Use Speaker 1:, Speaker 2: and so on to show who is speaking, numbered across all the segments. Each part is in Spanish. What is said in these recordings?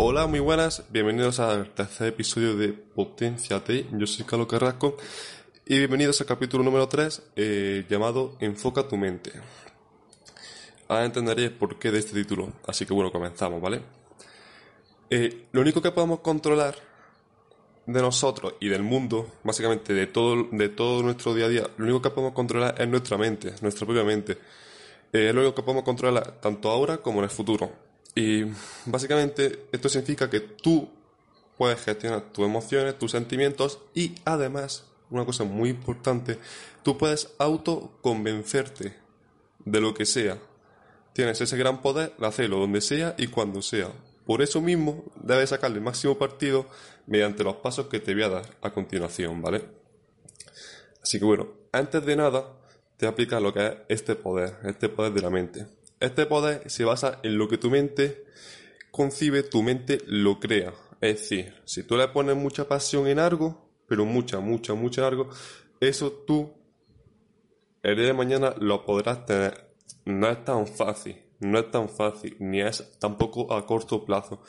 Speaker 1: Hola, muy buenas, bienvenidos al tercer episodio de Potencia T. Yo soy Carlos Carrasco y bienvenidos al capítulo número 3 eh, llamado Enfoca tu mente. Ahora entenderéis por qué de este título, así que bueno, comenzamos, ¿vale? Eh, lo único que podemos controlar de nosotros y del mundo, básicamente de todo, de todo nuestro día a día, lo único que podemos controlar es nuestra mente, nuestra propia mente. Eh, es lo único que podemos controlar tanto ahora como en el futuro. Y básicamente esto significa que tú puedes gestionar tus emociones, tus sentimientos y además, una cosa muy importante, tú puedes autoconvencerte de lo que sea. Tienes ese gran poder de hacerlo donde sea y cuando sea. Por eso mismo debes sacarle el máximo partido mediante los pasos que te voy a dar a continuación, ¿vale? Así que bueno, antes de nada, te aplica lo que es este poder, este poder de la mente. Este poder se basa en lo que tu mente concibe, tu mente lo crea. Es decir, si tú le pones mucha pasión en algo, pero mucha, mucha, mucha algo, eso tú el día de mañana lo podrás tener. No es tan fácil, no es tan fácil, ni es tampoco a corto plazo.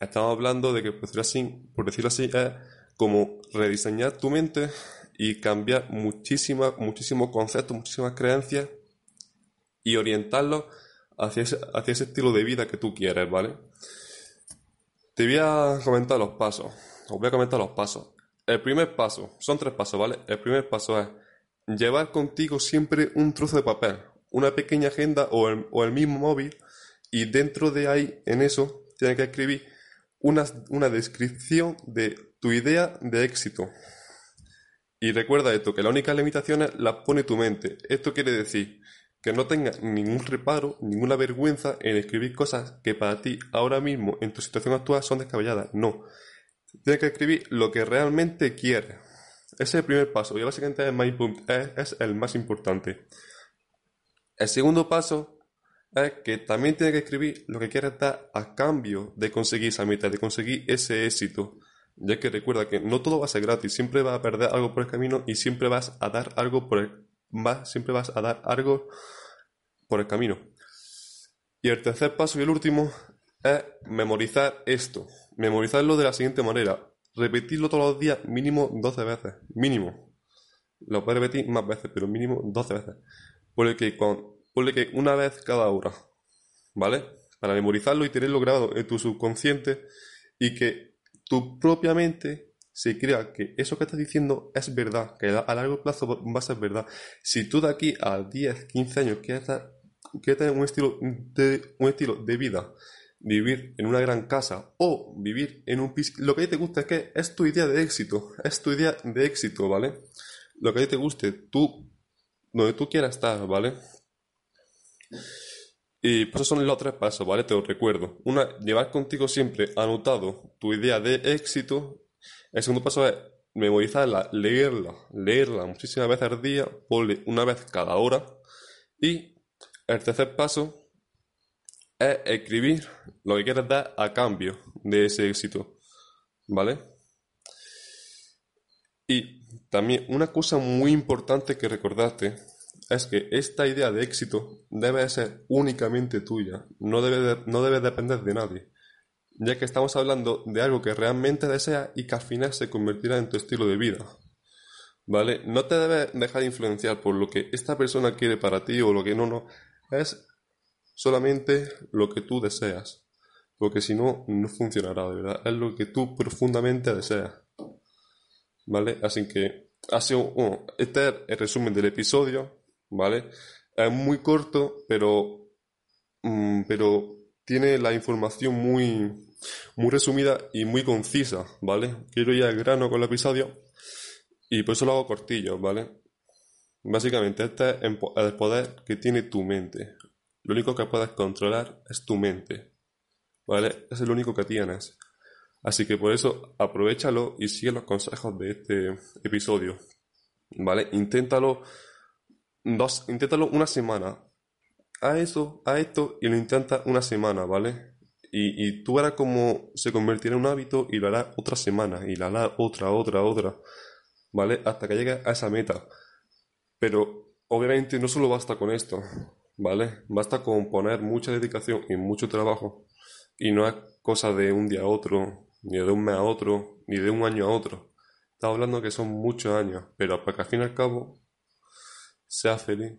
Speaker 1: Estamos hablando de que, por decirlo así, por decirlo así es como rediseñar tu mente y cambiar muchísimas, muchísimos conceptos, muchísimas creencias y orientarlos hacia ese, hacia ese estilo de vida que tú quieres, ¿vale? Te voy a comentar los pasos. Os voy a comentar los pasos. El primer paso, son tres pasos, ¿vale? El primer paso es llevar contigo siempre un trozo de papel, una pequeña agenda o el, o el mismo móvil y dentro de ahí, en eso, tienes que escribir una, una descripción de tu idea de éxito. Y recuerda esto, que las únicas limitaciones las pone tu mente. Esto quiere decir que no tengas ningún reparo, ninguna vergüenza en escribir cosas que para ti ahora mismo en tu situación actual son descabelladas. No. Tienes que escribir lo que realmente quieres. Ese es el primer paso y básicamente es el más, es, es el más importante. El segundo paso es que también tienes que escribir lo que quieres dar a cambio de conseguir esa meta, de conseguir ese éxito. Ya que recuerda que no todo va a ser gratis, siempre vas a perder algo por el camino y siempre vas a dar algo por el vas, siempre vas a dar algo por el camino. Y el tercer paso y el último es memorizar esto. Memorizarlo de la siguiente manera. Repetirlo todos los días mínimo 12 veces. Mínimo. Lo puedes repetir más veces, pero mínimo 12 veces. Por que, con, que una vez cada hora. ¿Vale? Para memorizarlo y tenerlo grabado en tu subconsciente y que tu propia mente se crea que eso que estás diciendo es verdad, que a largo plazo va a ser verdad. Si tú de aquí a 10, 15 años quieres, tener un estilo, de, un estilo de vida, vivir en una gran casa o vivir en un piso, lo que a ti te gusta es que es tu idea de éxito, es tu idea de éxito, ¿vale? Lo que a ti te guste, tú, donde tú quieras estar, ¿vale? Y pues esos son los tres pasos, ¿vale? Te lo recuerdo. Una, llevar contigo siempre anotado tu idea de éxito el segundo paso es memorizarla, leerla, leerla muchísimas veces al día, una vez cada hora. Y el tercer paso es escribir lo que quieres dar a cambio de ese éxito. ¿Vale? Y también una cosa muy importante que recordarte es que esta idea de éxito debe ser únicamente tuya, no debe, no debe depender de nadie ya que estamos hablando de algo que realmente deseas y que al final se convertirá en tu estilo de vida. ¿Vale? No te debes dejar influenciar por lo que esta persona quiere para ti o lo que no, no. Es solamente lo que tú deseas. Porque si no, no funcionará, de verdad. Es lo que tú profundamente deseas. ¿Vale? Así que, ha sido, este es el resumen del episodio, ¿vale? Es muy corto, pero, mm, pero tiene la información muy, muy resumida y muy concisa, ¿vale? Quiero ir al grano con el episodio y por eso lo hago cortillo, ¿vale? Básicamente, este es el poder que tiene tu mente. Lo único que puedes controlar es tu mente, ¿vale? Es el único que tienes. Así que por eso aprovechalo y sigue los consejos de este episodio, ¿vale? Inténtalo dos, inténtalo una semana, a eso, a esto y lo intenta una semana, ¿vale? Y, y tú verás cómo se convertirá en un hábito y lo harás otra semana y lo harás otra, otra, otra, ¿vale? Hasta que llegue a esa meta. Pero obviamente no solo basta con esto, ¿vale? Basta con poner mucha dedicación y mucho trabajo Y no es cosa de un día a otro, ni de un mes a otro, ni de un año a otro. Estamos hablando que son muchos años, pero para que al fin y al cabo seas feliz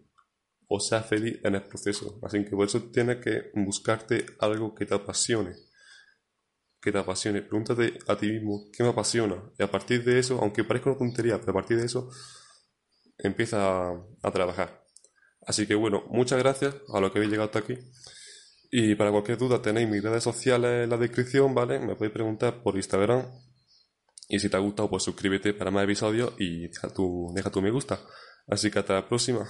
Speaker 1: o seas feliz en el proceso. Así que por eso tienes que buscarte algo que te apasione. Que te apasione. Pregúntate a ti mismo qué me apasiona. Y a partir de eso, aunque parezca una tontería, pero a partir de eso empieza a, trabajar. Así que bueno, muchas gracias a los que habéis llegado hasta aquí. Y para cualquier duda tenéis mis redes sociales en la descripción, ¿vale? Me podéis preguntar por Instagram. Y si te ha gustado, pues suscríbete para más episodios y deja tu, deja tu me gusta. Así que hasta la próxima.